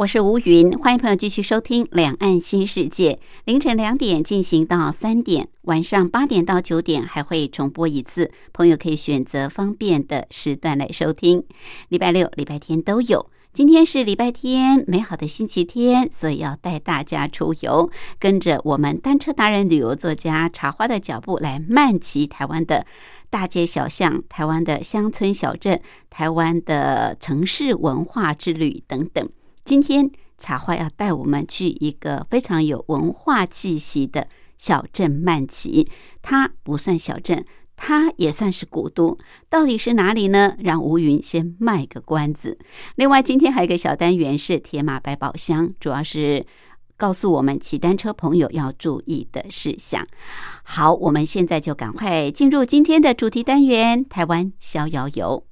我是吴云，欢迎朋友继续收听《两岸新世界》。凌晨两点进行到三点，晚上八点到九点还会重播一次，朋友可以选择方便的时段来收听。礼拜六、礼拜天都有。今天是礼拜天，美好的星期天，所以要带大家出游，跟着我们单车达人、旅游作家茶花的脚步来漫骑台湾的大街小巷、台湾的乡村小镇、台湾的城市文化之旅等等。今天茶花要带我们去一个非常有文化气息的小镇曼奇，它不算小镇，它也算是古都。到底是哪里呢？让吴云先卖个关子。另外，今天还有一个小单元是铁马百宝箱，主要是告诉我们骑单车朋友要注意的事项。好，我们现在就赶快进入今天的主题单元——台湾逍遥游。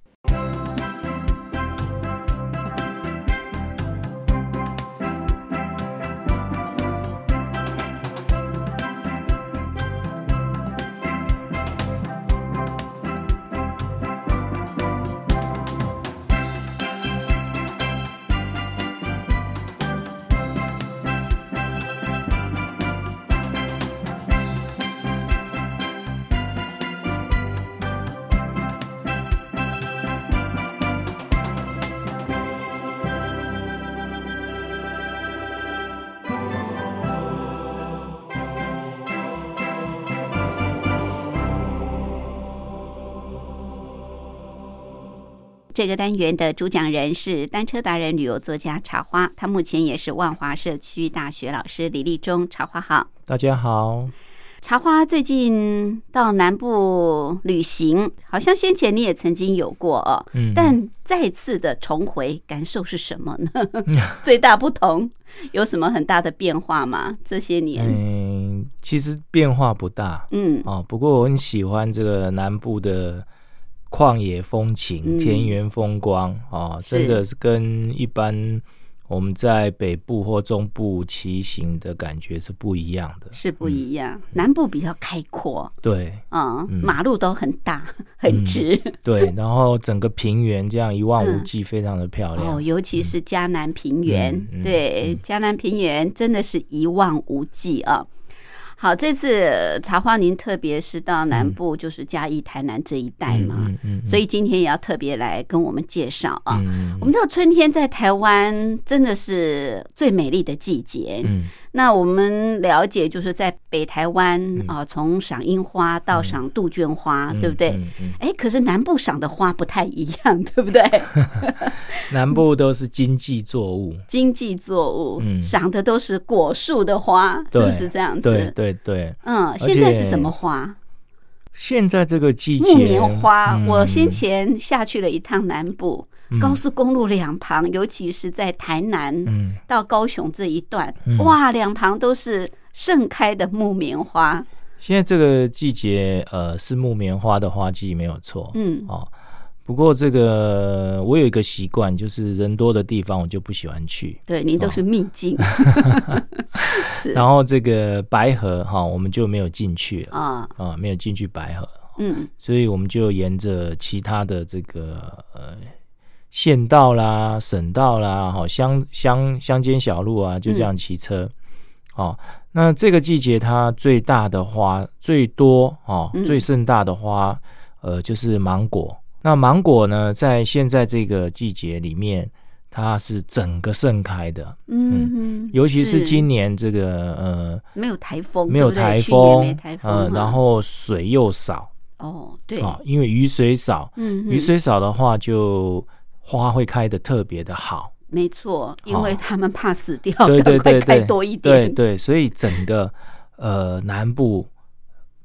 这个单元的主讲人是单车达人、旅游作家茶花，他目前也是万华社区大学老师李立忠。茶花好，大家好。茶花最近到南部旅行，好像先前你也曾经有过哦，嗯，但再次的重回，感受是什么呢？最大不同有什么很大的变化吗？这些年，嗯，其实变化不大，嗯，哦，不过我很喜欢这个南部的。旷野风情、田园风光啊，真的是跟一般我们在北部或中部骑行的感觉是不一样的，是不一样。南部比较开阔，对，嗯，马路都很大很直，对，然后整个平原这样一望无际，非常的漂亮。哦，尤其是嘉南平原，对，嘉南平原真的是一望无际啊。好，这次茶花您特别是到南部，就是嘉义、台南这一带嘛，所以今天也要特别来跟我们介绍啊。我们知道春天在台湾真的是最美丽的季节。那我们了解，就是在北台湾啊，从赏樱花到赏杜鹃花，对不对？哎，可是南部赏的花不太一样，对不对？南部都是经济作物，经济作物，赏的都是果树的花，是不是这样子？对对对。嗯，现在是什么花？现在这个季节，木棉花。我先前下去了一趟南部。高速公路两旁，尤其是在台南到高雄这一段，哇，两旁都是盛开的木棉花。现在这个季节，呃，是木棉花的花季，没有错。嗯，哦，不过这个我有一个习惯，就是人多的地方我就不喜欢去。对，您都是秘境。是。然后这个白河哈，我们就没有进去了啊啊，没有进去白河。嗯。所以我们就沿着其他的这个呃。县道啦、省道啦、好乡乡乡间小路啊，就这样骑车。哦，那这个季节它最大的花最多哦，最盛大的花，呃，就是芒果。那芒果呢，在现在这个季节里面，它是整个盛开的。嗯，尤其是今年这个呃，没有台风，没有台风，呃，然后水又少。哦，对，因为雨水少，嗯，雨水少的话就。花会开的特别的好，没错，因为他们怕死掉，赶快开多一点。对对，所以整个呃南部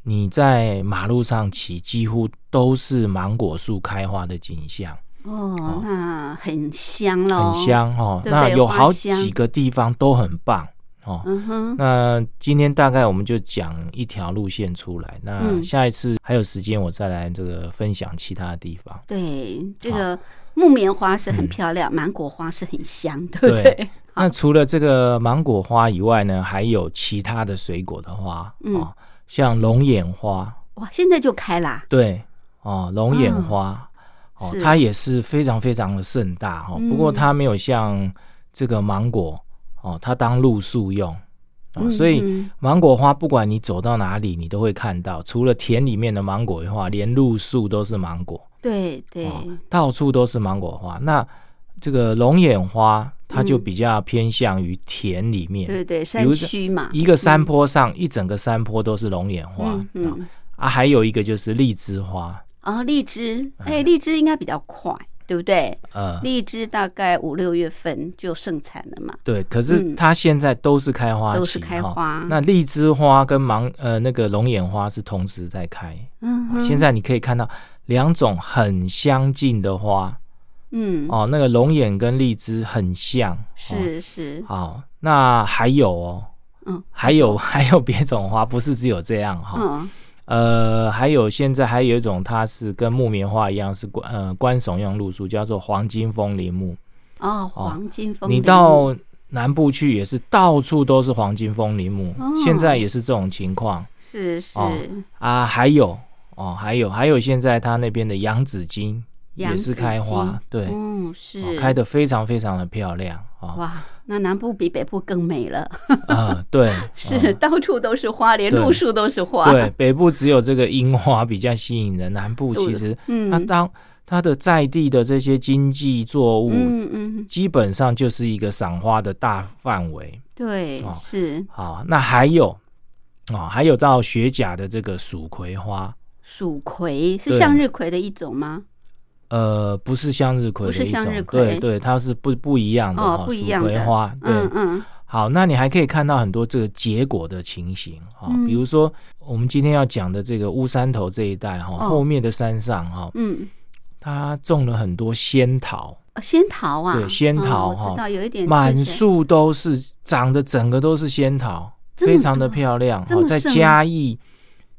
你在马路上骑，几乎都是芒果树开花的景象。哦，那很香喽，很香哈。那有好几个地方都很棒哦。嗯哼。那今天大概我们就讲一条路线出来。那下一次还有时间，我再来这个分享其他的地方。对，这个木棉花是很漂亮，芒果花是很香，对不对？那除了这个芒果花以外呢，还有其他的水果的花哦，像龙眼花。哇，现在就开啦。对，哦，龙眼花。哦，它也是非常非常的盛大哈，不过它没有像这个芒果哦，它当露宿用啊，所以芒果花不管你走到哪里，你都会看到，除了田里面的芒果花，连露树都是芒果，对对，到处都是芒果花。那这个龙眼花，它就比较偏向于田里面，对对，山区嘛，一个山坡上一整个山坡都是龙眼花，嗯啊，还有一个就是荔枝花。啊，荔枝，哎，荔枝应该比较快，对不对？嗯，荔枝大概五六月份就盛产了嘛。对，可是它现在都是开花，都是开花。那荔枝花跟芒呃那个龙眼花是同时在开。嗯，现在你可以看到两种很相近的花。嗯，哦，那个龙眼跟荔枝很像。是是。好，那还有哦，嗯，还有 还有别种花，不是只有这样哈。嗯。呃，还有现在还有一种，它是跟木棉花一样，是观呃观赏用露宿，叫做黄金风铃木。哦，黄金风。你到南部去也是到处都是黄金风铃木，现在也是这种情况。是是啊，还有哦，还有还有，现在它那边的洋紫荆也是开花，对，嗯，是开的非常非常的漂亮啊。哇。那南部比北部更美了啊！对，是到处都是花，连路树都是花。对，北部只有这个樱花比较吸引人，南部其实嗯它当它的在地的这些经济作物，嗯嗯，基本上就是一个赏花的大范围。对，是。好，那还有哦，还有到雪甲的这个蜀葵花。蜀葵是向日葵的一种吗？呃，不是向日葵的一种，对对，它是不不一样的哈，蜀葵花，对，嗯，好，那你还可以看到很多这个结果的情形哈，比如说我们今天要讲的这个乌山头这一带哈，后面的山上哈，嗯，它种了很多仙桃，仙桃啊，对，仙桃哈，知道有一点，满树都是长的，整个都是仙桃，非常的漂亮，在嘉义。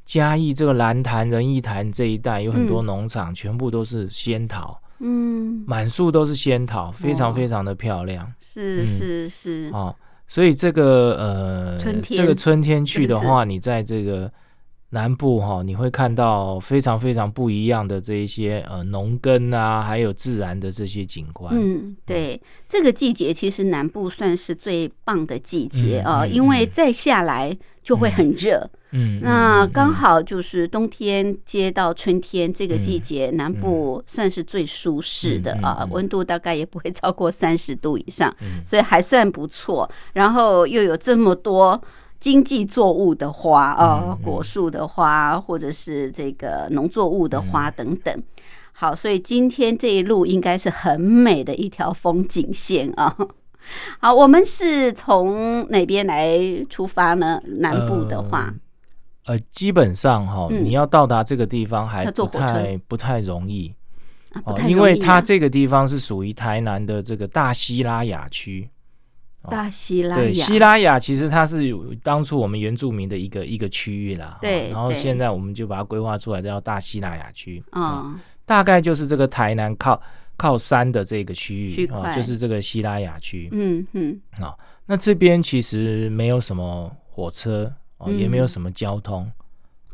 嘉义这个蓝潭仁义潭这一带有很多农场，全部都是仙桃，嗯，满树都是仙桃，非常非常的漂亮。是是是，哦，所以这个呃，春天。这个春天去的话，你在这个。南部哈，你会看到非常非常不一样的这一些呃农耕啊，还有自然的这些景观。嗯，对，这个季节其实南部算是最棒的季节啊，因为再下来就会很热。嗯，那刚好就是冬天接到春天这个季节，南部算是最舒适的啊，温度大概也不会超过三十度以上，所以还算不错。然后又有这么多。经济作物的花啊，果树的花，或者是这个农作物的花等等。好，所以今天这一路应该是很美的一条风景线啊。好，我们是从哪边来出发呢？南部的话，呃，基本上哈，你要到达这个地方还不太不太容易哦，因为它这个地方是属于台南的这个大西拉雅区。大西拉雅，对，西拉雅其实它是当初我们原住民的一个一个区域啦。对，然后现在我们就把它规划出来叫大西拉雅区。嗯，大概就是这个台南靠靠山的这个区域啊，就是这个西拉雅区。嗯嗯。啊，那这边其实没有什么火车哦，也没有什么交通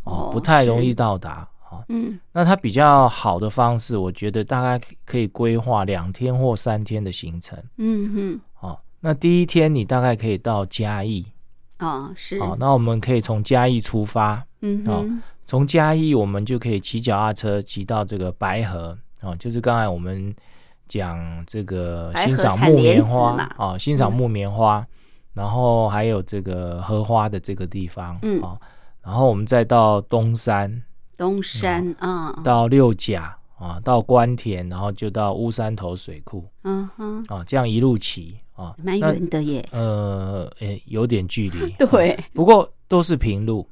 哦，不太容易到达。啊，嗯，那它比较好的方式，我觉得大概可以规划两天或三天的行程。嗯哼。那第一天你大概可以到嘉义，哦，是，好，那我们可以从嘉义出发，嗯，好，从嘉义我们就可以骑脚踏车骑到这个白河，哦，就是刚才我们讲这个欣赏木棉花，哦，欣赏木棉花，然后还有这个荷花的这个地方，嗯，哦，然后我们再到东山，东山啊，到六甲啊，到关田，然后就到乌山头水库，嗯哼，啊，这样一路骑。啊，蛮远的耶。呃，诶，有点距离。对，不过都是平路。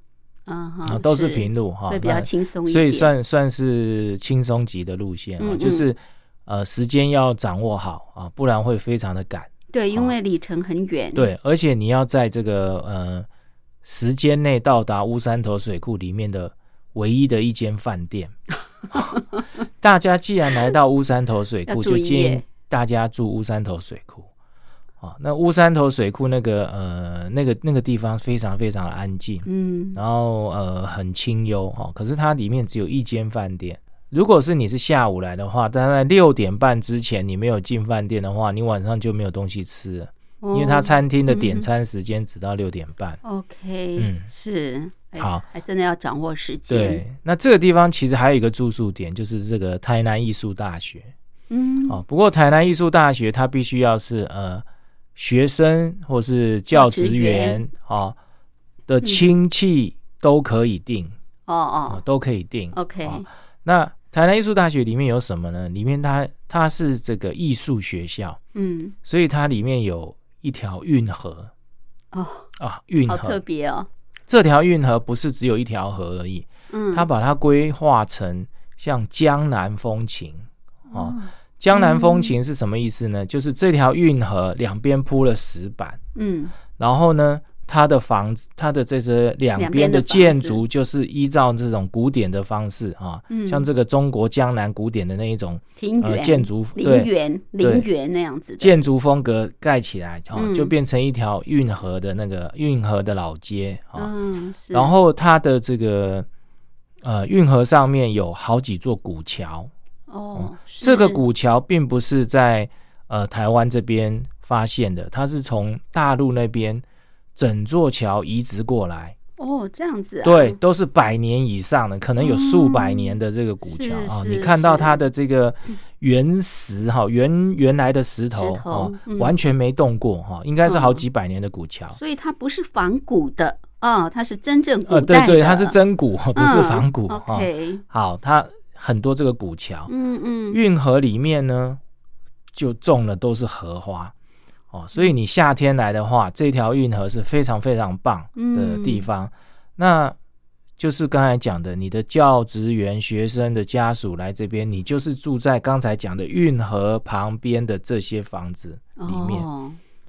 嗯，都是平路哈，所以比较轻松一点，所以算算是轻松级的路线啊，就是呃时间要掌握好啊，不然会非常的赶。对，因为里程很远。对，而且你要在这个呃时间内到达乌山头水库里面的唯一的一间饭店。大家既然来到乌山头水库，就建议大家住乌山头水库。啊，那乌山头水库那个呃那个那个地方非常非常的安静，嗯，然后呃很清幽哈，可是它里面只有一间饭店。如果是你是下午来的话，但在六点半之前你没有进饭店的话，你晚上就没有东西吃了，因为它餐厅的点餐时间只到六点半。OK，嗯，是好，还真的要掌握时间。对，那这个地方其实还有一个住宿点，就是这个台南艺术大学。嗯，哦，不过台南艺术大学它必须要是呃。学生或是教职员啊的亲戚都可以定哦哦，都可以定。OK，那台南艺术大学里面有什么呢？里面它它是这个艺术学校，嗯，所以它里面有一条运河。哦。啊，运河。特别哦。这条运河不是只有一条河而已，嗯，它把它规划成像江南风情哦。江南风情是什么意思呢？就是这条运河两边铺了石板，嗯，然后呢，它的房子，它的这些两边的建筑，就是依照这种古典的方式啊，像这个中国江南古典的那一种庭园建筑，陵园陵园那样子建筑风格盖起来，啊，就变成一条运河的那个运河的老街啊，然后它的这个呃运河上面有好几座古桥。哦，这个古桥并不是在呃台湾这边发现的，它是从大陆那边整座桥移植过来。哦，这样子。啊对，都是百年以上的，可能有数百年的这个古桥啊。你看到它的这个原石哈，原原来的石头哦，完全没动过哈，应该是好几百年的古桥。所以它不是仿古的啊，它是真正古代的。对对，它是真古，不是仿古。OK，好，它。很多这个古桥，嗯嗯，运河里面呢就种的都是荷花哦，所以你夏天来的话，这条运河是非常非常棒的地方。那就是刚才讲的，你的教职员、学生的家属来这边，你就是住在刚才讲的运河旁边的这些房子里面，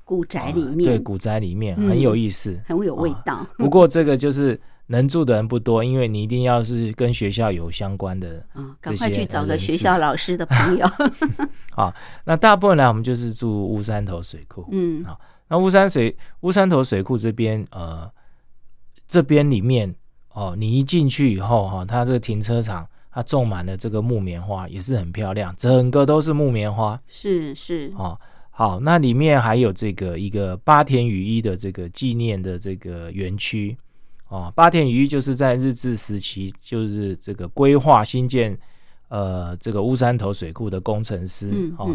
古宅里面，对，古宅里面很有意思，很有味道。不过这个就是。能住的人不多，因为你一定要是跟学校有相关的啊，赶快去找个学校老师的朋友。好，那大部分呢，我们就是住乌山头水库。嗯，好，那乌山水乌山头水库这边，呃，这边里面哦，你一进去以后哈，它这个停车场它种满了这个木棉花，也是很漂亮，整个都是木棉花。是是哦，好，那里面还有这个一个八田雨衣的这个纪念的这个园区。哦，八田鱼就是在日治时期，就是这个规划新建，呃，这个乌山头水库的工程师。哦，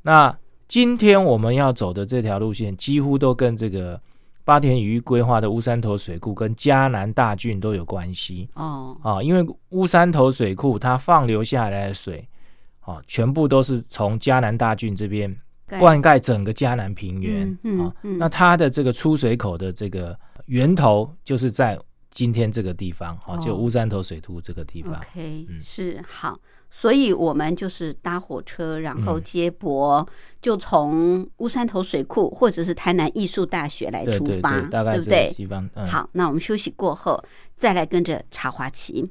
那今天我们要走的这条路线，几乎都跟这个八田鱼规划的乌山头水库跟嘉南大郡都有关系。哦，啊，因为乌山头水库它放流下来的水，哦，全部都是从嘉南大郡这边灌溉整个嘉南平原。啊，那它的这个出水口的这个。源头就是在今天这个地方，哈，就乌山头水库这个地方。OK，是好，所以我们就是搭火车，然后接驳，就从乌山头水库或者是台南艺术大学来出发，对不对？好，那我们休息过后再来跟着插花旗。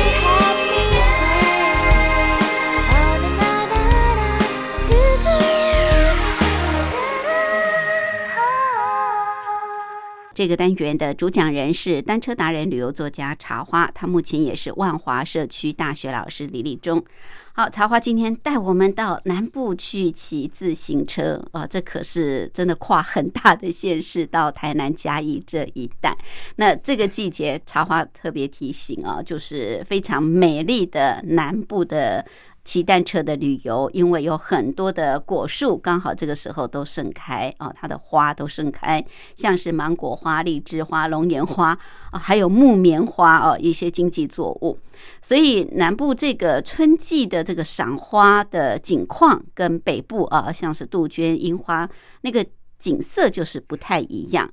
这个单元的主讲人是单车达人、旅游作家茶花，他目前也是万华社区大学老师李立忠。好，茶花今天带我们到南部去骑自行车啊，这可是真的跨很大的县市，到台南嘉义这一带。那这个季节，茶花特别提醒啊，就是非常美丽的南部的。骑单车的旅游，因为有很多的果树，刚好这个时候都盛开啊，它的花都盛开，像是芒果花、荔枝花、龙眼花 啊，还有木棉花哦，一些经济作物。所以南部这个春季的这个赏花的景况，跟北部啊，像是杜鹃、樱花那个景色就是不太一样。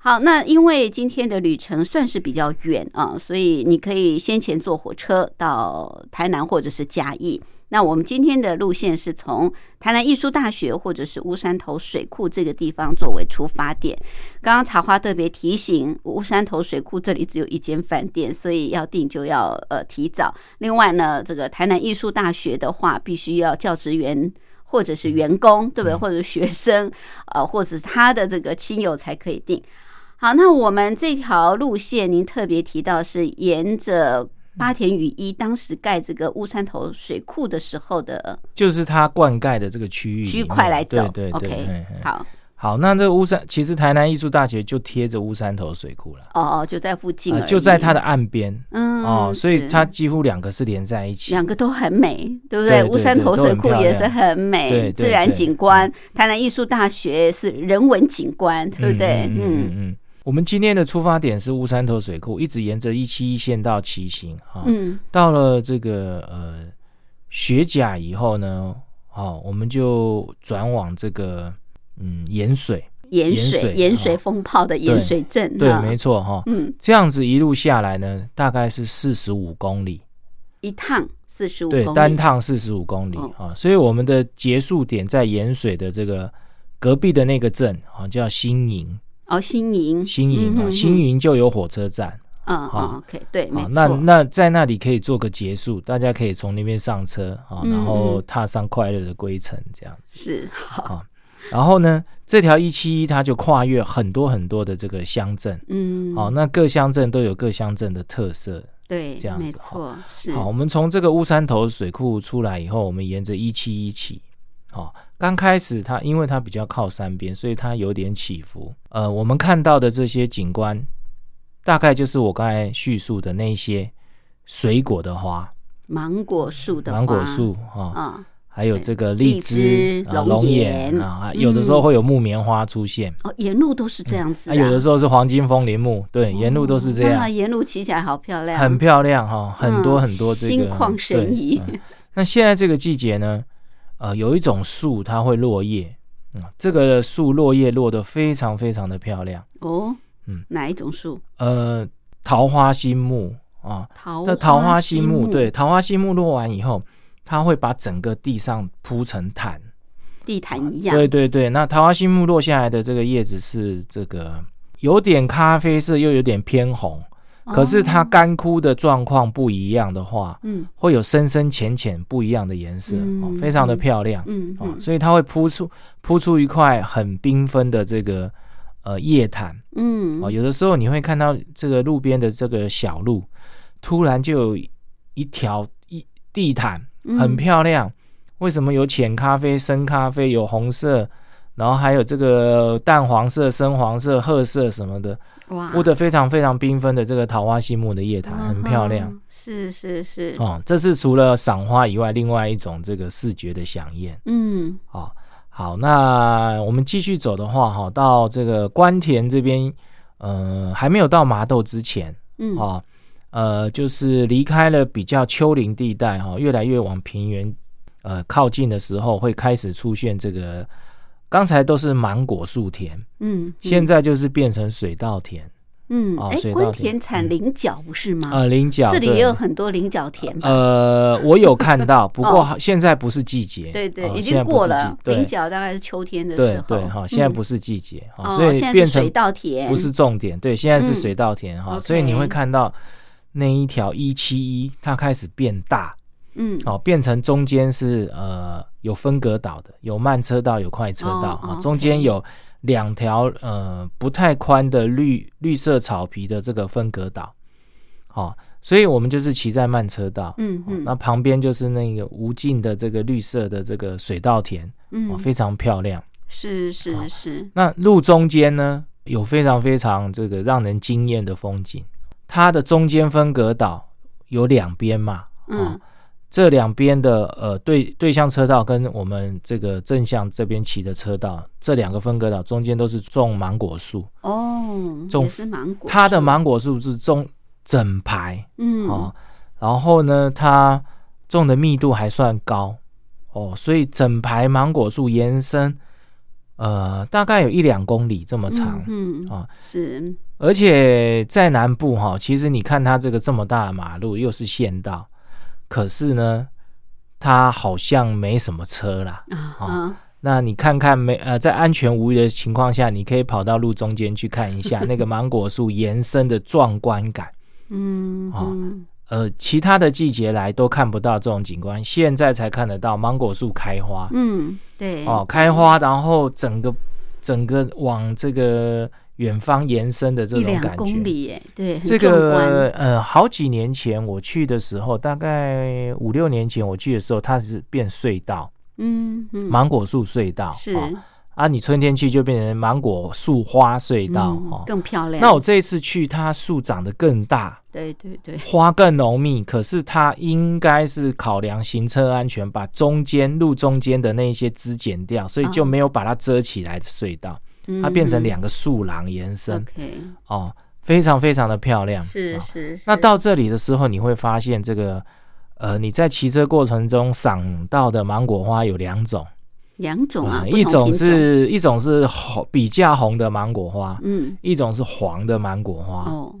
好，那因为今天的旅程算是比较远啊，所以你可以先前坐火车到台南或者是嘉义。那我们今天的路线是从台南艺术大学或者是乌山头水库这个地方作为出发点。刚刚茶花特别提醒，乌山头水库这里只有一间饭店，所以要订就要呃提早。另外呢，这个台南艺术大学的话，必须要教职员。或者是员工，对不对？或者学生，呃，或者是他的这个亲友才可以订。好，那我们这条路线，您特别提到是沿着八田雨衣当时盖这个乌山头水库的时候的，就是它灌溉的这个区域区块来走。对对对，好。好，那这乌山其实台南艺术大学就贴着乌山头水库了。哦哦，就在附近，就在它的岸边。嗯，哦，所以它几乎两个是连在一起。两个都很美，对不对？乌山头水库也是很美，自然景观。台南艺术大学是人文景观，对不对？嗯嗯。我们今天的出发点是乌山头水库，一直沿着一七一线道骑行。哈，嗯，到了这个呃雪甲以后呢，哦，我们就转往这个。嗯，盐水，盐水，盐水风炮的盐水镇，对，没错哈。嗯，这样子一路下来呢，大概是四十五公里，一趟四十五，对，单趟四十五公里啊。所以我们的结束点在盐水的这个隔壁的那个镇啊，叫新营。哦，新营，新营啊，新营就有火车站。嗯，OK，对，没错。那那在那里可以做个结束，大家可以从那边上车啊，然后踏上快乐的归程，这样子。是好。然后呢，这条一七一它就跨越很多很多的这个乡镇，嗯，好，那各乡镇都有各乡镇的特色，对，这样子，没错，是。好，我们从这个乌山头水库出来以后，我们沿着一七一起，好，刚开始它因为它比较靠山边，所以它有点起伏。呃，我们看到的这些景观，大概就是我刚才叙述的那些水果的花，芒果树的芒果树，哈。还有这个荔枝、龙眼啊，有的时候会有木棉花出现。哦，沿路都是这样子。有的时候是黄金枫林木，对，沿路都是这样。沿路骑起来好漂亮，很漂亮哈，很多很多这个。心旷神怡。那现在这个季节呢，呃，有一种树它会落叶，嗯，这个树落叶落得非常非常的漂亮。哦，嗯，哪一种树？呃，桃花心木啊，桃桃花心木，对，桃花心木落完以后。它会把整个地上铺成毯，地毯一样。对对对，那桃花心木落下来的这个叶子是这个有点咖啡色，又有点偏红。可是它干枯的状况不一样的话，嗯，会有深深浅浅不一样的颜色，非常的漂亮。嗯嗯，所以它会铺出铺出一块很缤纷的这个呃叶毯。嗯，哦，有的时候你会看到这个路边的这个小路，突然就有一条一地毯。很漂亮，为什么有浅咖啡、深咖啡，有红色，然后还有这个淡黄色、深黄色、褐色什么的，哇，铺的非常非常缤纷的这个桃花心木的叶毯，很漂亮。是是是，哦，这是除了赏花以外，另外一种这个视觉的飨宴。嗯，好，好，那我们继续走的话，哈，到这个关田这边，呃，还没有到麻豆之前，嗯，哦。呃，就是离开了比较丘陵地带哈，越来越往平原呃靠近的时候，会开始出现这个。刚才都是芒果树田，嗯，现在就是变成水稻田，嗯，哎，关田产菱角不是吗？呃，菱角这里也有很多菱角田。呃，我有看到，不过现在不是季节。对对，已经过了。菱角大概是秋天的时候。对对哈，现在不是季节哈，所以变成水稻田不是重点。对，现在是水稻田哈，所以你会看到那一条一七一，它开始变大。嗯，哦，变成中间是呃有分隔岛的，有慢车道，有快车道啊，中间有。两条呃不太宽的绿绿色草皮的这个分隔岛，好，所以我们就是骑在慢车道，嗯嗯，那旁边就是那个无尽的这个绿色的这个水稻田，嗯，非常漂亮，是是是。那路中间呢，有非常非常这个让人惊艳的风景，它的中间分隔岛有两边嘛，嗯。这两边的呃对对向车道跟我们这个正向这边骑的车道，这两个分隔岛中间都是种芒果树。哦，种是芒果，它的芒果树是种整排，嗯。哦，然后呢，它种的密度还算高。哦，所以整排芒果树延伸呃大概有一两公里这么长，嗯啊是，而且在南部哈，其实你看它这个这么大的马路又是县道。可是呢，它好像没什么车啦。啊。那你看看没呃，在安全无虞的情况下，你可以跑到路中间去看一下 那个芒果树延伸的壮观感。嗯啊呃，其他的季节来都看不到这种景观，现在才看得到芒果树开花。嗯，对哦，开花，然后整个整个往这个。远方延伸的这种感觉，公里对，这个呃，好几年前我去的时候，大概五六年前我去的时候，它是变隧道，嗯嗯，芒果树隧道是。啊，你春天去就变成芒果树花隧道哦，更漂亮。那我这一次去，它树长得更大，对对对，花更浓密，可是它应该是考量行车安全，把中间路中间的那些枝剪掉，所以就没有把它遮起来的隧道。它变成两个树廊延伸，哦，非常非常的漂亮。是是。那到这里的时候，你会发现这个，呃，你在骑车过程中赏到的芒果花有两种，两种啊，一种是一种是红比较红的芒果花，嗯，一种是黄的芒果花。哦。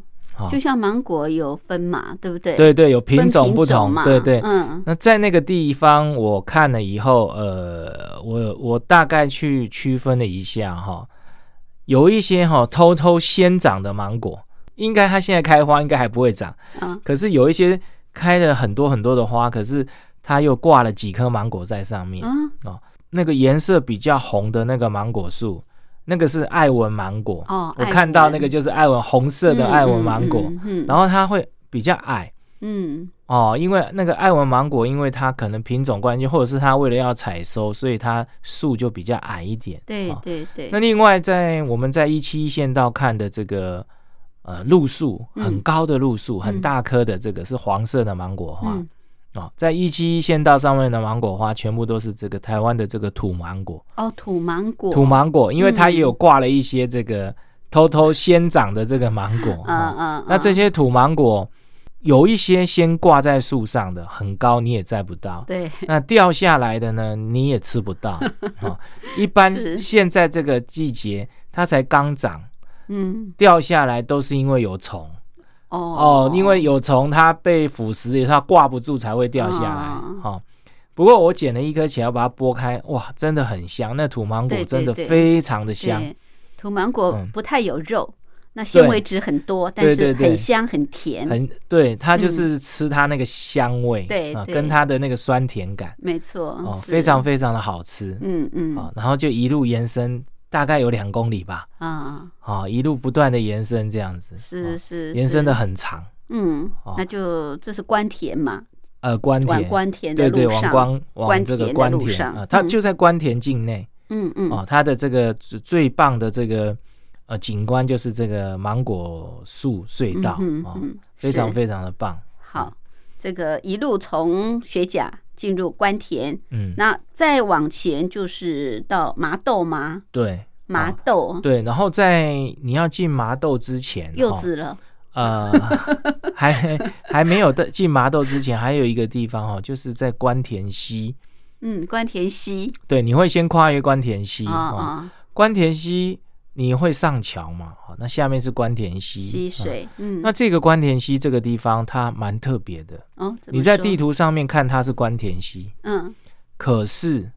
就像芒果有分嘛，对不对？对对，有品种不同，对对。嗯，那在那个地方我看了以后，呃，我我大概去区分了一下哈。有一些哈偷偷先长的芒果，应该它现在开花应该还不会长。嗯，可是有一些开了很多很多的花，可是它又挂了几颗芒果在上面。嗯，哦，那个颜色比较红的那个芒果树，那个是艾文芒果。哦，我看到那个就是艾文红色的艾文芒果。嗯，然后它会比较矮。嗯。哦，因为那个爱文芒果，因为它可能品种关系，或者是它为了要采收，所以它树就比较矮一点。对对对。那另外，在我们在一七一线道看的这个呃路树，很高的路树，很大棵的这个是黄色的芒果花。哦，在一七一线道上面的芒果花，全部都是这个台湾的这个土芒果。哦，土芒果。土芒果，因为它也有挂了一些这个偷偷先长的这个芒果。嗯嗯。那这些土芒果。有一些先挂在树上的很高，你也摘不到。对，那掉下来的呢，你也吃不到。哦，一般现在这个季节，它才刚长，嗯，掉下来都是因为有虫。哦哦，因为有虫，它被腐蚀，它挂不住才会掉下来。哈，不过我捡了一颗起来，把它剥开，哇，真的很香。那土芒果真的非常的香。土芒果不太有肉。那纤维质很多，但是很香很甜，很对它就是吃它那个香味，对，跟它的那个酸甜感，没错，哦，非常非常的好吃，嗯嗯，啊，然后就一路延伸，大概有两公里吧，啊，啊，一路不断的延伸这样子，是是，延伸的很长，嗯，那就这是关田嘛，呃，关田，关田的路上，往往这个关田啊，它就在关田境内，嗯嗯，哦，它的这个最棒的这个。呃，景观就是这个芒果树隧道啊，非常非常的棒。好，这个一路从雪甲进入关田，嗯，那再往前就是到麻豆吗？对，麻豆。对，然后在你要进麻豆之前，柚子了。呃，还还没有的进麻豆之前，还有一个地方哈，就是在关田溪。嗯，关田溪。对，你会先跨越关田溪啊，关田溪。你会上桥嘛？好，那下面是关田溪溪水。嗯，那这个关田溪这个地方它蛮特别的哦。你在地图上面看它是关田溪，嗯，可是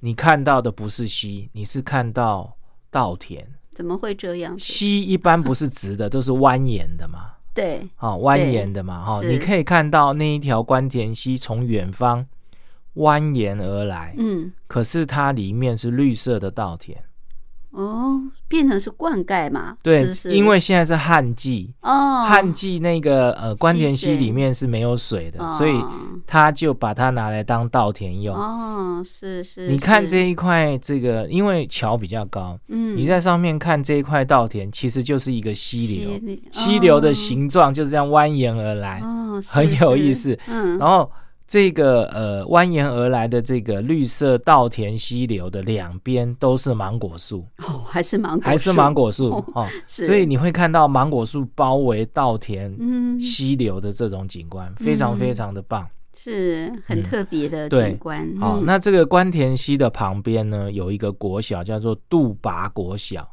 你看到的不是溪，你是看到稻田。怎么会这样？溪一般不是直的，都是蜿蜒的嘛。对，好，蜿蜒的嘛。哈，你可以看到那一条关田溪从远方蜿蜒而来。嗯，可是它里面是绿色的稻田。哦，变成是灌溉嘛？对，因为现在是旱季哦，旱季那个呃关田溪里面是没有水的，所以他就把它拿来当稻田用。哦，是是。你看这一块这个，因为桥比较高，嗯，你在上面看这一块稻田，其实就是一个溪流，溪流的形状就是这样蜿蜒而来，哦，很有意思。嗯，然后。这个呃蜿蜒而来的这个绿色稻田溪流的两边都是芒果树。哦，还是芒果还是芒果树哦，所以你会看到芒果树包围稻田溪流的这种景观，非常非常的棒，是很特别的景观。好，那这个关田溪的旁边呢，有一个国小叫做杜拔国小。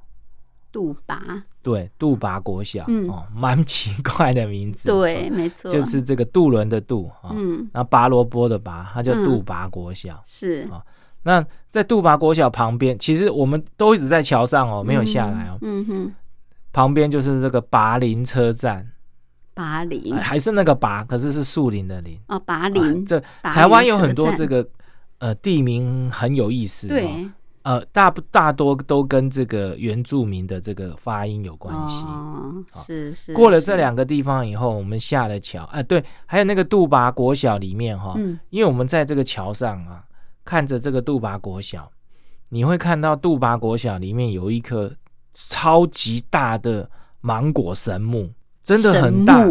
杜拔对杜拔国小哦，蛮奇怪的名字。对，没错，就是这个渡轮的渡啊，嗯，然后拔萝卜的拔，它叫杜拔国小。是啊，那在杜拔国小旁边，其实我们都一直在桥上哦，没有下来哦。嗯哼，旁边就是这个拔林车站。拔林还是那个拔，可是是树林的林哦。拔林这台湾有很多这个呃地名很有意思。对。呃，大不大多都跟这个原住民的这个发音有关系。哦，是是。过了这两个地方以后，我们下了桥。啊，对，还有那个杜拔国小里面哈，嗯，因为我们在这个桥上啊，看着这个杜拔国小，你会看到杜拔国小里面有一棵超级大的芒果神木，真的很大。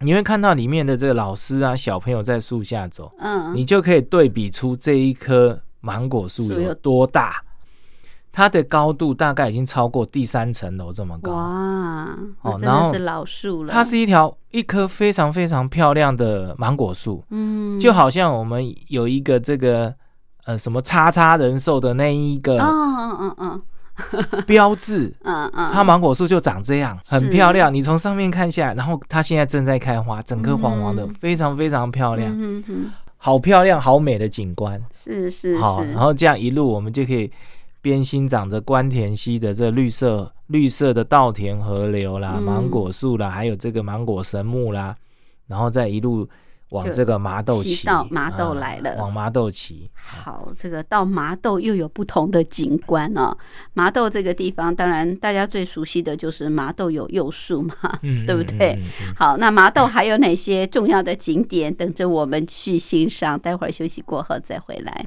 你会看到里面的这个老师啊，小朋友在树下走，嗯，你就可以对比出这一棵。芒果树有多大？它的高度大概已经超过第三层楼这么高。哇！哦，然后是老树了。它是一条一棵非常非常漂亮的芒果树。嗯，就好像我们有一个这个呃什么叉叉人寿的那一个，嗯嗯嗯嗯，标志。嗯嗯，它芒果树就长这样，很漂亮。你从上面看下来，然后它现在正在开花，整棵黄黄的，非常非常漂亮。嗯嗯。好漂亮、好美的景观，是是好，然后这样一路，我们就可以边欣赏着关田溪的这绿色、绿色的稻田、河流啦、芒果树啦，还有这个芒果神木啦，然后再一路。往这个麻豆骑到麻豆来了，往麻豆骑。好，这个到麻豆又有不同的景观哦。麻豆这个地方，当然大家最熟悉的就是麻豆有柚树嘛，对不对？好，那麻豆还有哪些重要的景点等着我们去欣赏？待会儿休息过后再回来。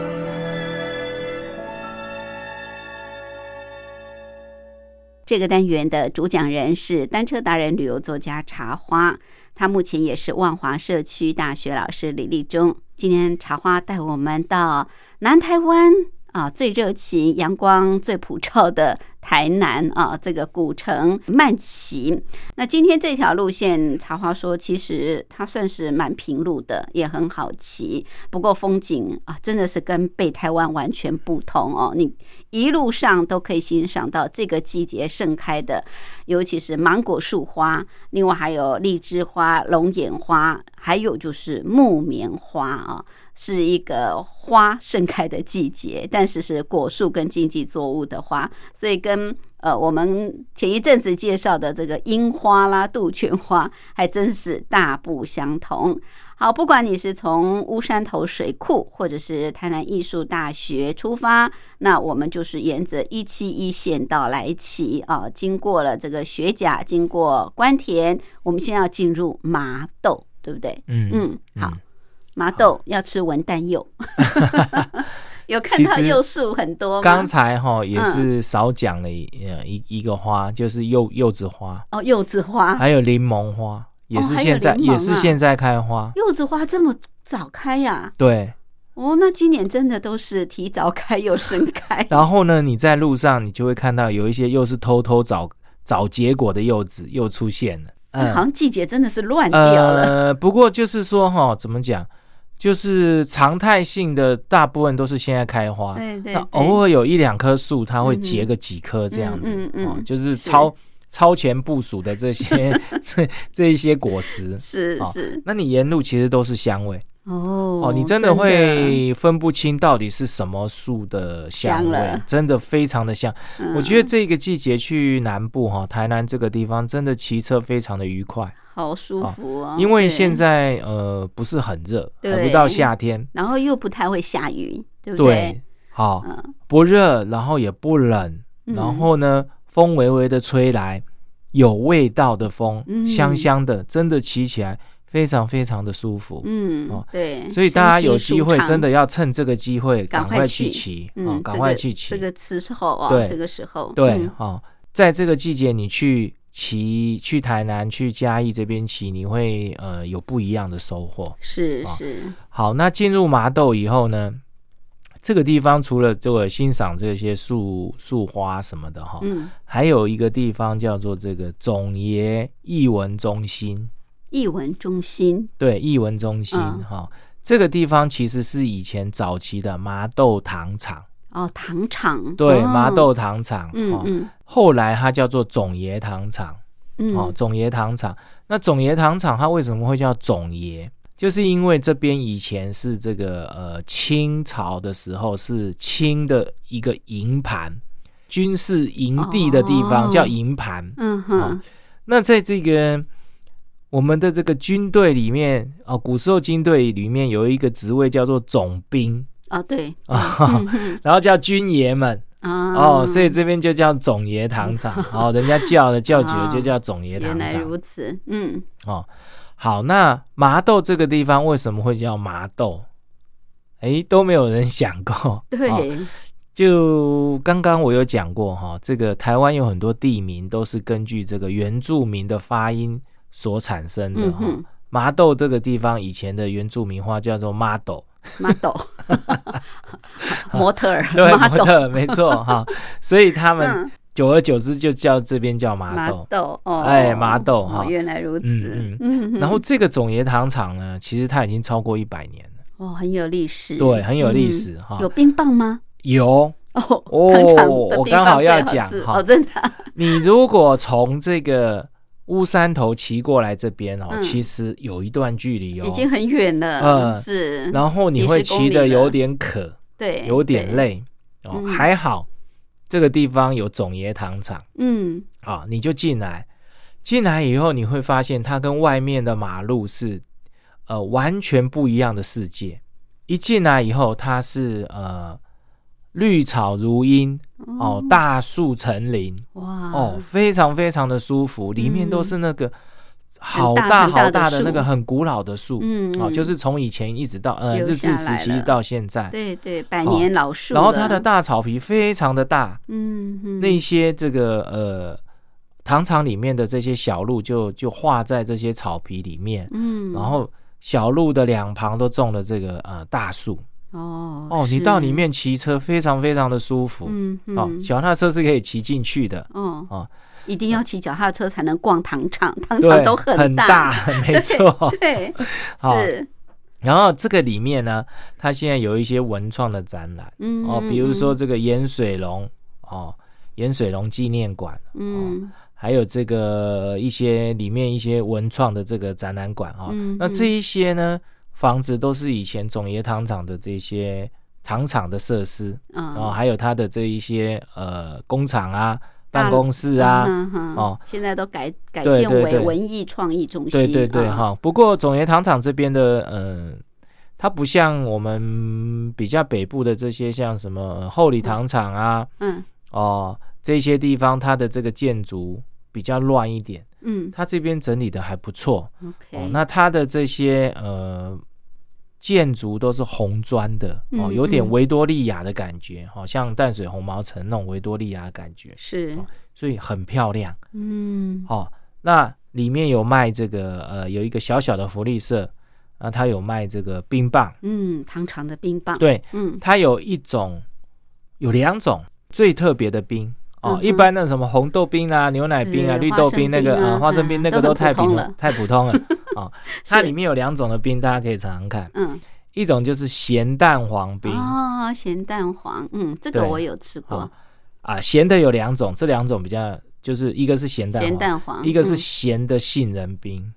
这个单元的主讲人是单车达人、旅游作家茶花，他目前也是万华社区大学老师李立忠。今天茶花带我们到南台湾。啊，最热情、阳光最普照的台南啊，这个古城慢骑。那今天这条路线，茶花说，其实它算是蛮平路的，也很好骑。不过风景啊，真的是跟北台湾完全不同哦。你一路上都可以欣赏到这个季节盛开的，尤其是芒果树花，另外还有荔枝花、龙眼花，还有就是木棉花啊。是一个花盛开的季节，但是是果树跟经济作物的花，所以跟呃我们前一阵子介绍的这个樱花啦、杜鹃花还真是大不相同。好，不管你是从乌山头水库或者是台南艺术大学出发，那我们就是沿着一七一线道来骑啊，经过了这个雪甲，经过关田，我们先要进入麻豆，对不对？嗯嗯，好。麻豆要吃文旦柚，有看到柚树很多。刚才哈也是少讲了一一一个花，就是柚柚子花哦，柚子花，还有柠檬花，也是现在也是现在开花。柚子花这么早开呀？对。哦，那今年真的都是提早开又盛开。然后呢，你在路上你就会看到有一些又是偷偷找找结果的柚子又出现了。嗯，好像季节真的是乱掉了。呃，不过就是说哈，怎么讲？就是常态性的，大部分都是现在开花。对对。那偶尔有一两棵树，它会结个几颗这样子。嗯嗯。就是超超前部署的这些 这这一些果实。是是。那你沿路其实都是香味。哦。哦，你真的会分不清到底是什么树的香味，真的非常的香。我觉得这个季节去南部哈，台南这个地方真的骑车非常的愉快。好舒服哦，因为现在呃不是很热，还不到夏天，然后又不太会下雨，对不对？好，不热，然后也不冷，然后呢，风微微的吹来，有味道的风，香香的，真的骑起来非常非常的舒服。嗯，哦，对，所以大家有机会真的要趁这个机会赶快去骑，嗯，赶快去骑。这个时候啊，这个时候，对，好，在这个季节你去。骑去台南去嘉义这边骑，你会呃有不一样的收获。是是，好，那进入麻豆以后呢，这个地方除了这个欣赏这些树树花什么的哈，嗯，还有一个地方叫做这个总爷艺文中心。艺文中心，对，艺文中心哈，这个地方其实是以前早期的麻豆糖厂。哦，糖厂对麻豆糖厂，嗯嗯，后来它叫做总爷糖厂，哦，总爷糖厂。那总爷糖厂它为什么会叫总爷？就是因为这边以前是这个呃清朝的时候是清的一个营盘，军事营地的地方叫营盘。嗯哼，那在这个我们的这个军队里面哦，古时候军队里面有一个职位叫做总兵。啊，对，然后叫军爷们哦，所以这边就叫总爷糖厂 哦，人家叫的叫久了就叫总爷糖厂。原来如此，嗯，哦，好，那麻豆这个地方为什么会叫麻豆？哎，都没有人想过。对，就刚刚我有讲过哈，这个台湾有很多地名都是根据这个原住民的发音所产生的哈。麻豆这个地方以前的原住民话叫做麻豆。Model，模特儿，对，模特，没错哈，所以他们久而久之就叫这边叫麻豆，豆哦，哎，麻豆哈，原来如此，嗯嗯，然后这个总爷糖厂呢，其实它已经超过一百年了，哦，很有历史，对，很有历史哈，有冰棒吗？有。哦哦，我刚好要讲哈，真的，你如果从这个。乌山头骑过来这边哦，其实有一段距离哦，已经很远了。嗯，是。然后你会骑的有点渴，对，有点累哦。还好这个地方有总爷糖厂，嗯，啊，你就进来，进来以后你会发现它跟外面的马路是呃完全不一样的世界。一进来以后，它是呃绿草如茵哦，大树成林，哇。哦，非常非常的舒服，里面都是那个。好大好大的那个很古老的树，嗯，哦，就是从以前一直到呃日治时期到现在，对对，百年老树。然后它的大草皮非常的大，嗯，那些这个呃糖厂里面的这些小路就就画在这些草皮里面，嗯，然后小路的两旁都种了这个呃大树，哦哦，你到里面骑车非常非常的舒服，嗯，哦，脚踏车是可以骑进去的，哦。哦。一定要骑脚踏车才能逛糖厂，糖厂都很大，没错。对，是。然后这个里面呢，它现在有一些文创的展览，嗯，哦，比如说这个盐水龙，哦，盐水龙纪念馆，嗯，还有这个一些里面一些文创的这个展览馆啊，那这一些呢，房子都是以前总爷糖厂的这些糖厂的设施，然后还有它的这一些呃工厂啊。办公室啊，哦，现在都改改建为文艺创意中心。对对对，哈。不过总爷糖厂这边的，嗯，它不像我们比较北部的这些，像什么厚里糖厂啊，嗯，哦，这些地方它的这个建筑比较乱一点。嗯，它这边整理的还不错。OK，那它的这些呃。建筑都是红砖的哦，有点维多利亚的感觉，好像淡水红毛城那种维多利亚感觉，是，所以很漂亮。嗯，好，那里面有卖这个呃，有一个小小的福利社，啊，它有卖这个冰棒，嗯，糖厂的冰棒，对，嗯，它有一种，有两种最特别的冰哦，一般那什么红豆冰啊、牛奶冰啊、绿豆冰那个啊、花生冰那个都太平了，太普通了。哦，它里面有两种的冰，大家可以尝尝看。嗯，一种就是咸蛋黄冰哦，咸蛋黄，嗯，这个我有吃过。啊，咸的有两种，这两种比较，就是一个是咸蛋咸蛋黄，一个是咸的杏仁冰。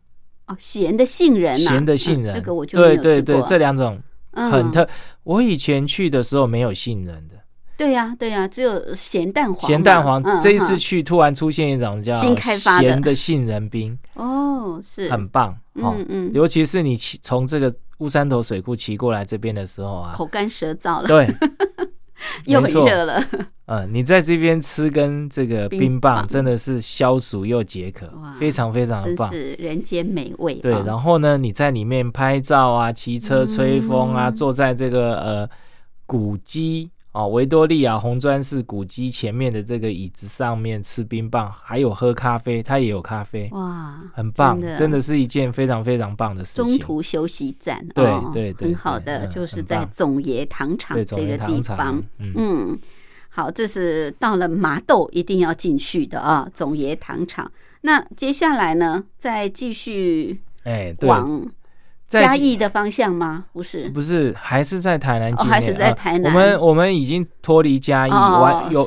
哦，咸的杏仁，咸的杏仁，这个我就对对对，这两种很特。我以前去的时候没有杏仁的。对呀，对呀，只有咸蛋黄。咸蛋黄，这一次去突然出现一种叫新开发咸的杏仁冰。哦，是很棒。嗯嗯，尤其是你骑从这个乌山头水库骑过来这边的时候啊，口干舌燥了。对，又很热了。嗯，你在这边吃跟这个冰棒，真的是消暑又解渴，非常非常的棒，是人间美味。对，然后呢，你在里面拍照啊，骑车吹风啊，坐在这个呃古迹。哦，维多利亚红砖式古迹前面的这个椅子上面吃冰棒，还有喝咖啡，它也有咖啡，哇，很棒，真的是一件非常非常棒的事情。中途休息站，对对对，很好的，就是在总爷糖厂这个地方，嗯，好，这是到了麻豆一定要进去的啊，总爷糖厂。那接下来呢，再继续哎往。嘉义的方向吗？不是，不是，还是在台南。哦，还是在台南。我们我们已经脱离嘉义，完有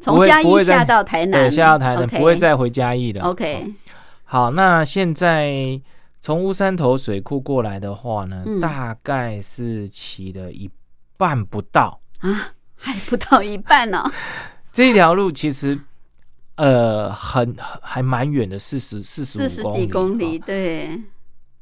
从嘉义下到台南，对，下到台南不会再回嘉义的。OK，好，那现在从乌山头水库过来的话呢，大概是骑了一半不到啊，还不到一半呢。这条路其实呃很还蛮远的，四十四十四十几公里，对。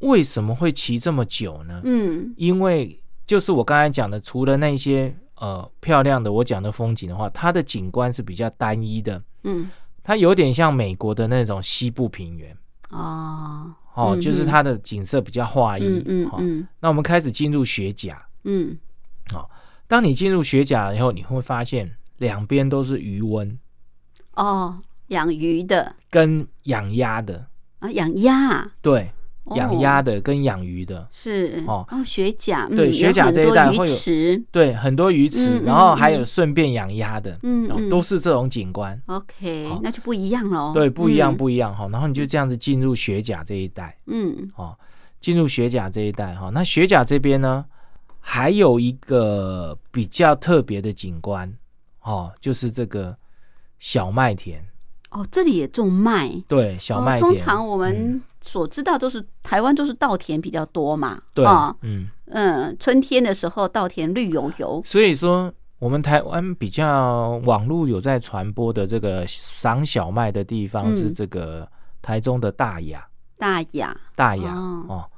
为什么会骑这么久呢？嗯，因为就是我刚才讲的，除了那些呃漂亮的我讲的风景的话，它的景观是比较单一的。嗯，它有点像美国的那种西部平原。哦哦，就是它的景色比较画意。嗯嗯。那我们开始进入雪甲。嗯。好，当你进入雪甲以后，你会发现两边都是鱼温。哦，养鱼的跟养鸭的啊，养鸭对。养鸭的跟养鱼的是哦，雪甲对雪甲这一带会有对很多鱼池，然后还有顺便养鸭的，嗯，都是这种景观。OK，那就不一样喽。对，不一样不一样哈。然后你就这样子进入雪甲这一带，嗯，哦，进入雪甲这一带哈。那雪甲这边呢，还有一个比较特别的景观，哦，就是这个小麦田。哦，这里也种麦，对，小麦田。通常我们所知道都是台湾都是稻田比较多嘛，对哦，嗯。嗯，春天的时候稻田绿油油。所以说我们台湾比较网络有在传播的这个赏小麦的地方是这个台中的大雅，大雅，大雅哦，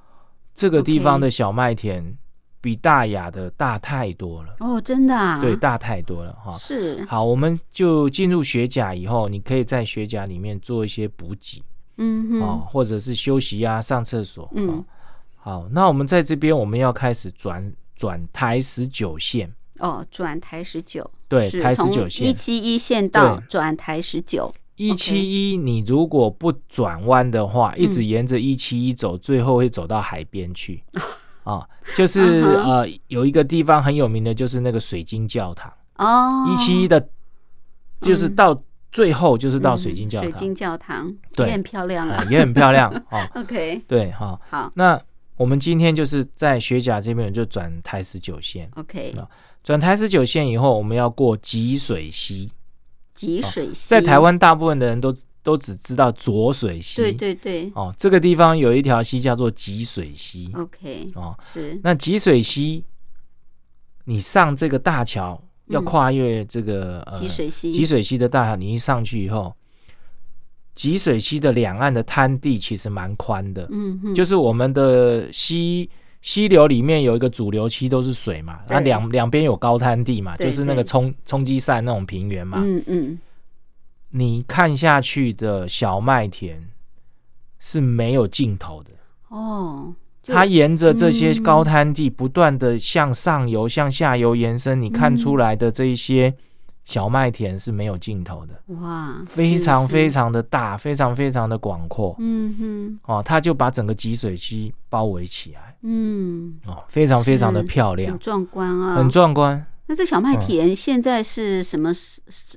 这个地方的小麦田比大雅的大太多了。哦，真的啊，对，大太多了哈。是，好，我们就进入雪甲以后，你可以在雪甲里面做一些补给，嗯哼，哦，或者是休息啊，上厕所，嗯，好，那我们在这边我们要开始转转台十九线。哦，转台十九，对，台十九线。一七一线到转台十九，一七一，你如果不转弯的话，一直沿着一七一走，最后会走到海边去。啊，就是呃，有一个地方很有名的，就是那个水晶教堂。哦，一七一的，就是到最后就是到水晶教堂。水晶教堂，也很漂亮啊，也很漂亮。哦，OK，对，哈，好，那我们今天就是在学甲这边就转台十九线，OK。转台十九线以后，我们要过吉水溪。吉水溪在台湾，大部分的人都都只知道浊水溪。对对对。哦，这个地方有一条溪叫做吉水溪。OK。哦，是。那吉水溪，你上这个大桥要跨越这个吉水溪。吉水溪的大桥，你一上去以后，吉水溪的两岸的滩地其实蛮宽的。嗯嗯。就是我们的溪。溪流里面有一个主流期都是水嘛，那两两边有高滩地嘛，就是那个冲冲击扇那种平原嘛。嗯嗯，你看下去的小麦田是没有尽头的哦。它沿着这些高滩地不断的向上游、向下游延伸，你看出来的这一些。小麦田是没有尽头的哇，非常非常的大，非常非常的广阔。嗯哼，哦，它就把整个集水区包围起来。嗯，哦，非常非常的漂亮，很壮观啊，很壮观。那这小麦田现在是什么？是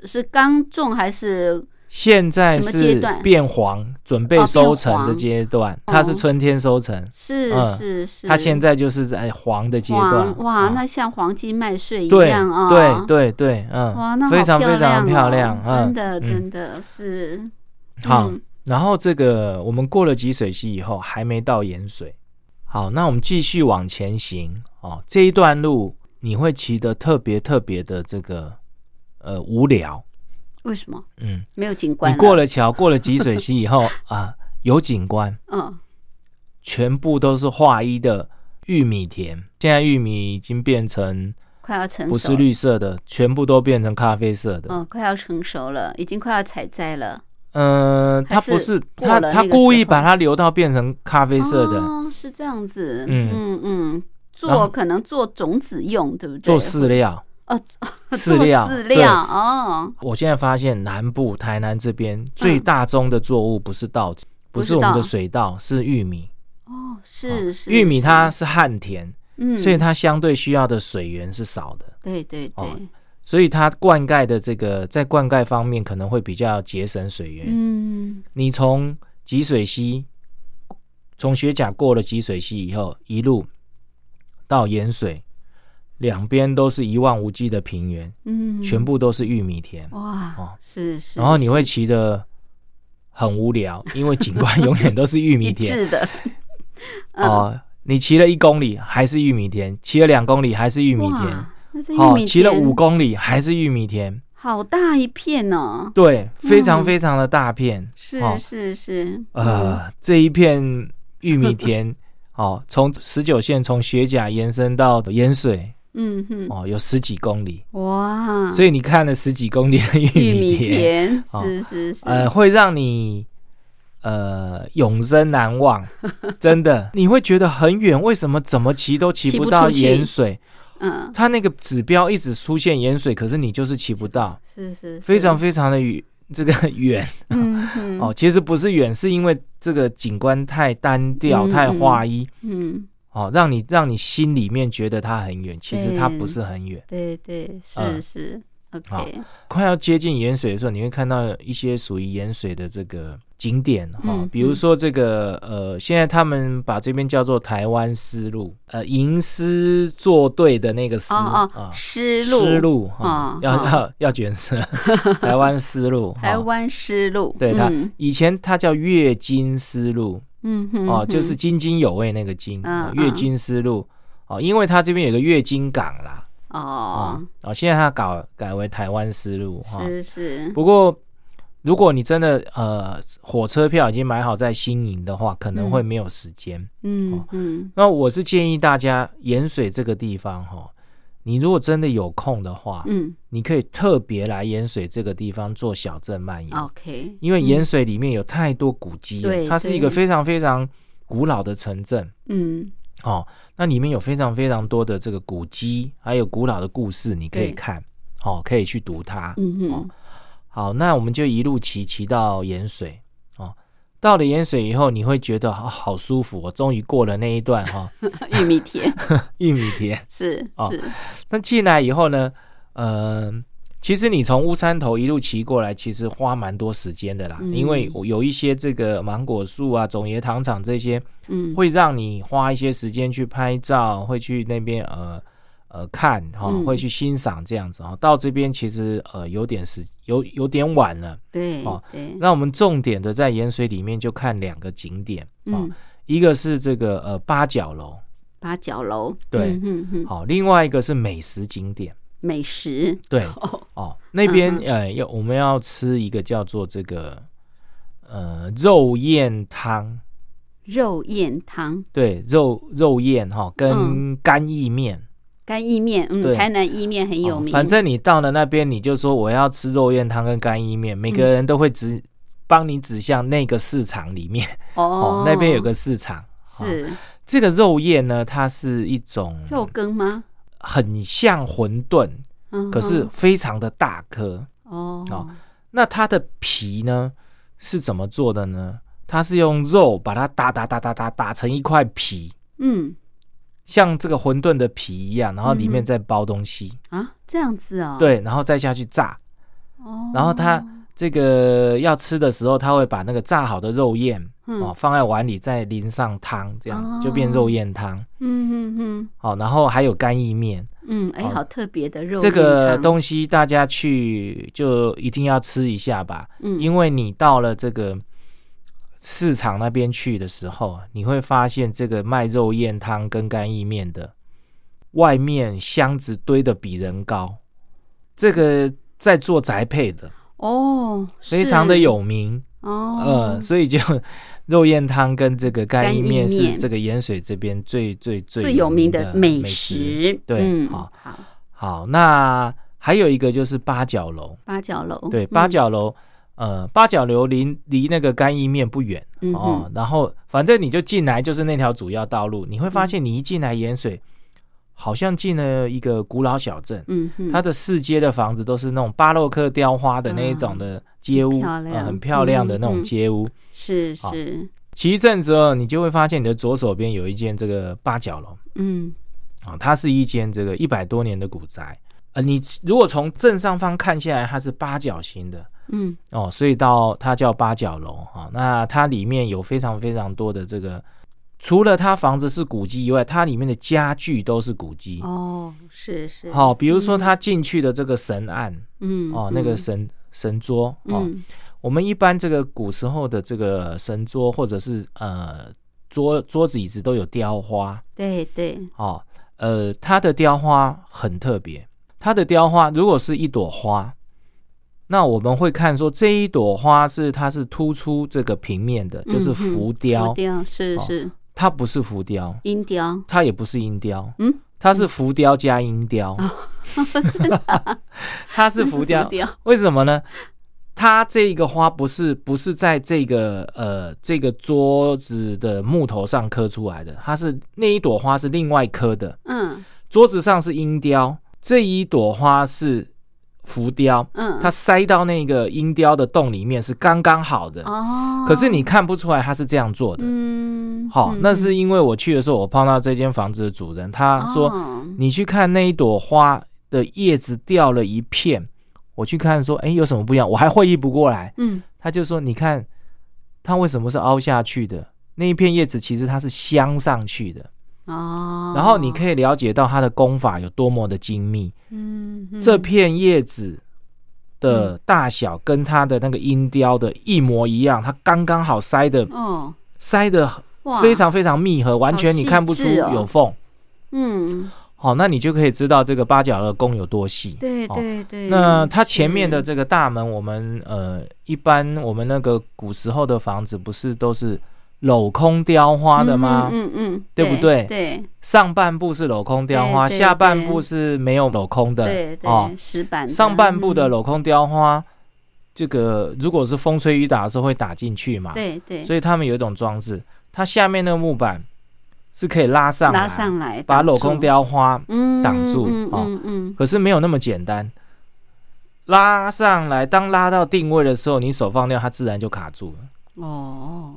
是刚种还是？现在是变黄，准备收成的阶段。它是春天收成，是是是。它现在就是在黄的阶段。哇，那像黄金麦穗一样啊！对对对，嗯，哇，那非常非常漂亮，真的真的是。好，然后这个我们过了集水溪以后，还没到盐水。好，那我们继续往前行哦。这一段路你会骑得特别特别的这个呃无聊。为什么？嗯，没有景观。你过了桥，过了吉水溪以后啊，有景观。嗯，全部都是化一的玉米田。现在玉米已经变成快要成熟，不是绿色的，全部都变成咖啡色的。嗯，快要成熟了，已经快要采摘了。嗯，他不是他，他故意把它留到变成咖啡色的。哦，是这样子。嗯嗯嗯，做可能做种子用，对不对？做饲料。哦，饲料饲料哦！我现在发现南部台南这边最大宗的作物不是稻，不是我们的水稻，是玉米。哦，是是，玉米它是旱田，嗯，所以它相对需要的水源是少的。对对对，所以它灌溉的这个在灌溉方面可能会比较节省水源。嗯，你从集水溪，从雪甲过了集水溪以后，一路到盐水。两边都是一望无际的平原，嗯，全部都是玉米田，哇，哦，是是，然后你会骑的很无聊，因为景观永远都是玉米田，是的，哦，你骑了一公里还是玉米田，骑了两公里还是玉米田，那是玉米，骑了五公里还是玉米田，好大一片哦，对，非常非常的大片，是是是，呃，这一片玉米田，哦，从十九线从雪甲延伸到盐水。嗯哼，哦，有十几公里。哇！所以你看了十几公里的玉米田，是是是，呃，会让你呃永生难忘，真的，你会觉得很远，为什么怎么骑都骑不到盐水？嗯，它那个指标一直出现盐水，可是你就是骑不到，是是，非常非常的远，这个远，嗯哦，其实不是远，是因为这个景观太单调，太花一，嗯。哦，让你让你心里面觉得它很远，其实它不是很远。对对，是是，OK。快要接近盐水的时候，你会看到一些属于盐水的这个景点哈，比如说这个呃，现在他们把这边叫做台湾丝路，呃，吟诗作对的那个诗啊，诗路丝路啊，要要要卷舌，台湾丝路，台湾丝路，对它以前它叫月经丝路。嗯哼，哦，就是津津有味那个津，月津丝路，哦，因为它这边有个月津港啦，哦哦，现在它搞改为台湾丝路哈。是是。不过，如果你真的呃火车票已经买好在新营的话，可能会没有时间。嗯嗯。那我是建议大家盐水这个地方哈，你如果真的有空的话，嗯，你可以特别来盐水这个地方做小镇漫游。OK。因为盐水里面有太多古迹，它是一个非常非常古老的城镇。嗯。哦，那里面有非常非常多的这个古迹，还有古老的故事，你可以看，哦，可以去读它。嗯嗯。好，那我们就一路骑骑到盐水。哦，到了盐水以后，你会觉得好好舒服。我终于过了那一段哈，玉米田，玉米田 是是。那进来以后呢，呃。其实你从乌山头一路骑过来，其实花蛮多时间的啦，因为有一些这个芒果树啊、总爷糖厂这些，嗯，会让你花一些时间去拍照，会去那边呃呃看哈，会去欣赏这样子啊。到这边其实呃有点时有有点晚了，对哦，对。那我们重点的在盐水里面就看两个景点啊，一个是这个呃八角楼，八角楼，对，嗯嗯，好，另外一个是美食景点。美食对。哦，那边呃要我们要吃一个叫做这个呃肉燕汤，肉燕汤。对肉肉燕哈跟干意面，干意面嗯台南意面很有名，反正你到了那边你就说我要吃肉燕汤跟干意面，每个人都会指帮你指向那个市场里面。哦。那边有个市场是。这个肉燕呢，它是一种肉羹吗？很像馄饨，可是非常的大颗。哦。那它的皮呢是怎么做的呢？它是用肉把它打打打打打打成一块皮，嗯，像这个馄饨的皮一样，然后里面再包东西啊，这样子哦？对，然后再下去炸，哦，然后它。这个要吃的时候，他会把那个炸好的肉燕哦放在碗里，再淋上汤，这样子就变肉燕汤。嗯嗯嗯。好，然后还有干意面。嗯，哎，好特别的肉。这个东西大家去就一定要吃一下吧。嗯，因为你到了这个市场那边去的时候，你会发现这个卖肉燕汤跟干意面的外面箱子堆的比人高，这个在做宅配的。哦，非常的有名哦，呃，所以就肉燕汤跟这个干意面是这个盐水这边最最最最有名的美食。对，好，好，好，那还有一个就是八角楼，八角楼，对，八角楼，呃，八角流离离那个干意面不远哦，然后反正你就进来就是那条主要道路，你会发现你一进来盐水。好像进了一个古老小镇，嗯，它的四街的房子都是那种巴洛克雕花的那一种的街屋，很漂亮。的那种街屋。是是，骑一阵子后，你就会发现你的左手边有一间这个八角楼，嗯，啊，它是一间这个一百多年的古宅，呃，你如果从正上方看下来，它是八角形的，嗯，哦，所以到它叫八角楼哈，那它里面有非常非常多的这个。除了它房子是古迹以外，它里面的家具都是古迹。哦，是是。好，比如说他进去的这个神案，嗯，哦，那个神神桌，哦，我们一般这个古时候的这个神桌或者是呃桌桌子椅子都有雕花，对对，哦，呃，它的雕花很特别，它的雕花如果是一朵花，那我们会看说这一朵花是它是突出这个平面的，就是浮雕，浮雕是是。它不是浮雕，音雕，它也不是音雕，嗯，它是浮雕加音雕，它是浮雕，雕，为什么呢？它这个花不是不是在这个呃这个桌子的木头上刻出来的，它是那一朵花是另外刻的，嗯，桌子上是音雕，这一朵花是。浮雕，嗯，它塞到那个音雕的洞里面是刚刚好的。哦，可是你看不出来它是这样做的，嗯，好，那是因为我去的时候，我碰到这间房子的主人，他说你去看那一朵花的叶子掉了一片，我去看说，哎，有什么不一样？我还会意不过来，嗯，他就说，你看它为什么是凹下去的？那一片叶子其实它是镶上去的。哦，然后你可以了解到它的功法有多么的精密。嗯，这片叶子的大小跟它的那个音雕的一模一样，它刚刚好塞的，哦，塞的非常非常密合，完全你看不出有缝。嗯，好，那你就可以知道这个八角的弓有多细。对对对。那它前面的这个大门，我们呃，一般我们那个古时候的房子不是都是镂空雕花的吗？嗯嗯，对不对？对。上半部是镂空雕花，下半部是没有镂空的。对对。石板。上半部的镂空雕花，这个如果是风吹雨打的时候会打进去嘛？对对。所以他们有一种装置，它下面那个木板。是可以拉上拉上来，把镂空雕花挡住啊。可是没有那么简单，拉上来，当拉到定位的时候，你手放掉，它自然就卡住了。哦，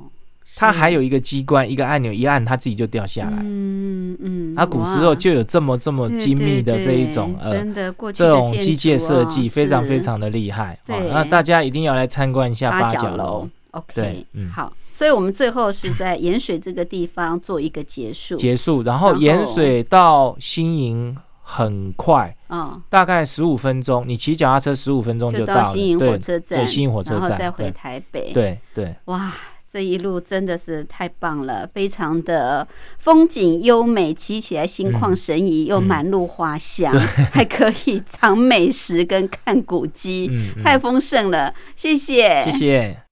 它还有一个机关，一个按钮一按，它自己就掉下来。嗯嗯，它古时候就有这么这么精密的这一种呃，这种机械设计非常非常的厉害。对，那大家一定要来参观一下八角楼。OK，嗯，好。所以我们最后是在盐水这个地方做一个结束，结束，然后盐水到新营很快，嗯，大概十五分钟，你骑脚踏车十五分钟就到新营火车站，对，新营火车站，然后再回台北，对对。哇，这一路真的是太棒了，非常的风景优美，骑起来心旷神怡，又满路花香，还可以尝美食跟看古迹，太丰盛了，谢谢，谢谢。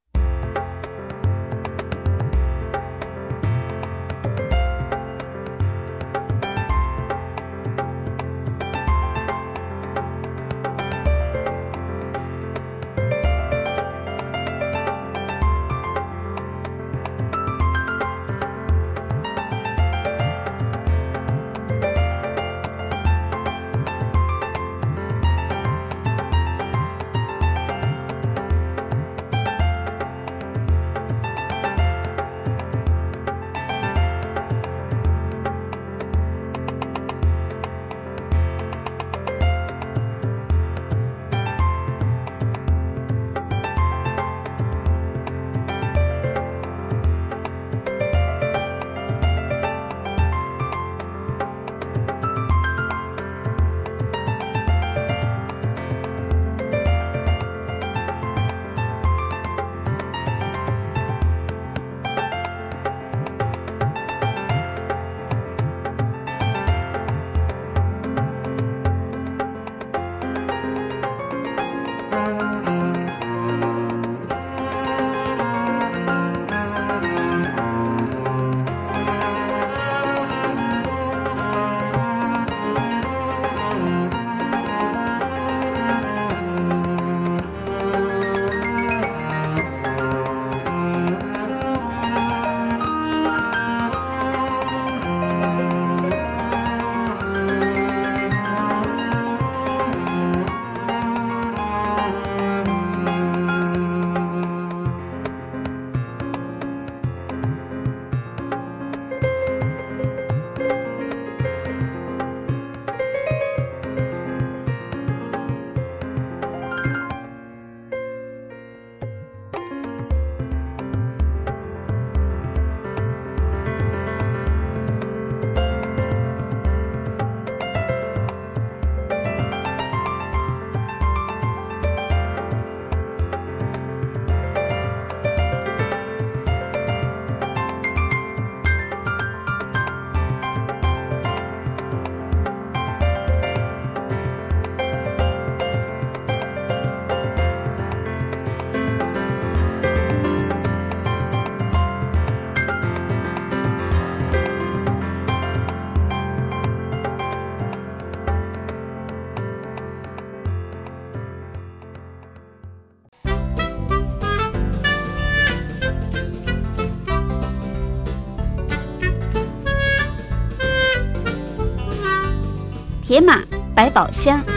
铁马百宝箱。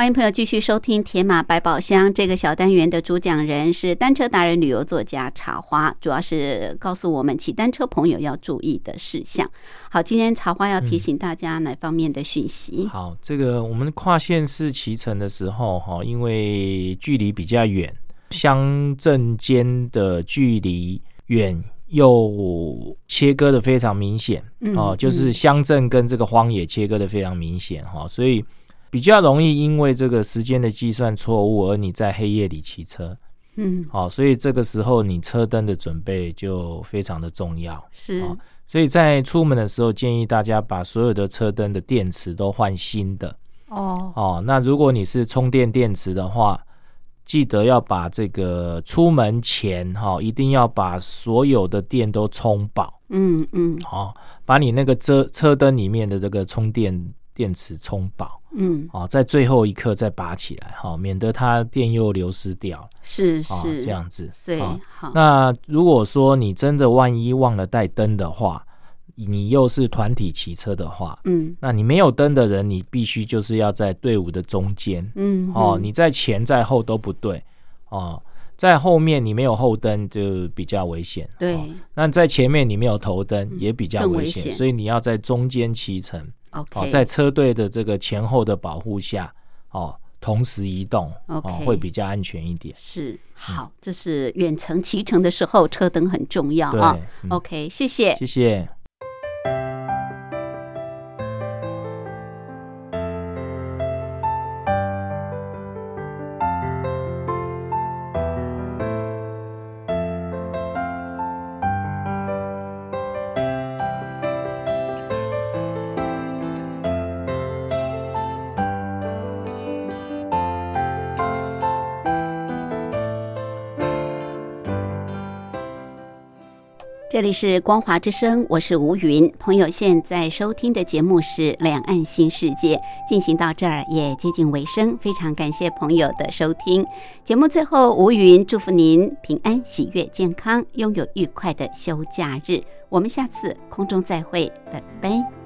欢迎朋友继续收听《铁马百宝箱》这个小单元的主讲人是单车达人、旅游作家茶花，主要是告诉我们骑单车朋友要注意的事项。好，今天茶花要提醒大家哪方面的讯息？好，这个我们跨县市骑乘的时候，哈，因为距离比较远，乡镇间的距离远。又切割的非常明显哦，就是乡镇跟这个荒野切割的非常明显哈，所以比较容易因为这个时间的计算错误而你在黑夜里骑车，嗯，好，所以这个时候你车灯的准备就非常的重要，是，所以在出门的时候建议大家把所有的车灯的电池都换新的。哦。哦，那如果你是充电电池的话。记得要把这个出门前哈，一定要把所有的电都充饱。嗯嗯，好，把你那个车车灯里面的这个充电电池充饱。嗯，哦，在最后一刻再拔起来哈，免得它电又流失掉。是是这样子。对，好。那如果说你真的万一忘了带灯的话，你又是团体骑车的话，嗯，那你没有灯的人，你必须就是要在队伍的中间，嗯，哦，你在前在后都不对，哦，在后面你没有后灯就比较危险，对，那在前面你没有头灯也比较危险，所以你要在中间骑乘，OK，在车队的这个前后的保护下，哦，同时移动，OK，会比较安全一点。是，好，这是远程骑乘的时候车灯很重要啊，OK，谢谢，谢谢。这里是光华之声，我是吴云。朋友现在收听的节目是《两岸新世界》，进行到这儿也接近尾声，非常感谢朋友的收听。节目最后，吴云祝福您平安、喜悦、健康，拥有愉快的休假日。我们下次空中再会，拜拜。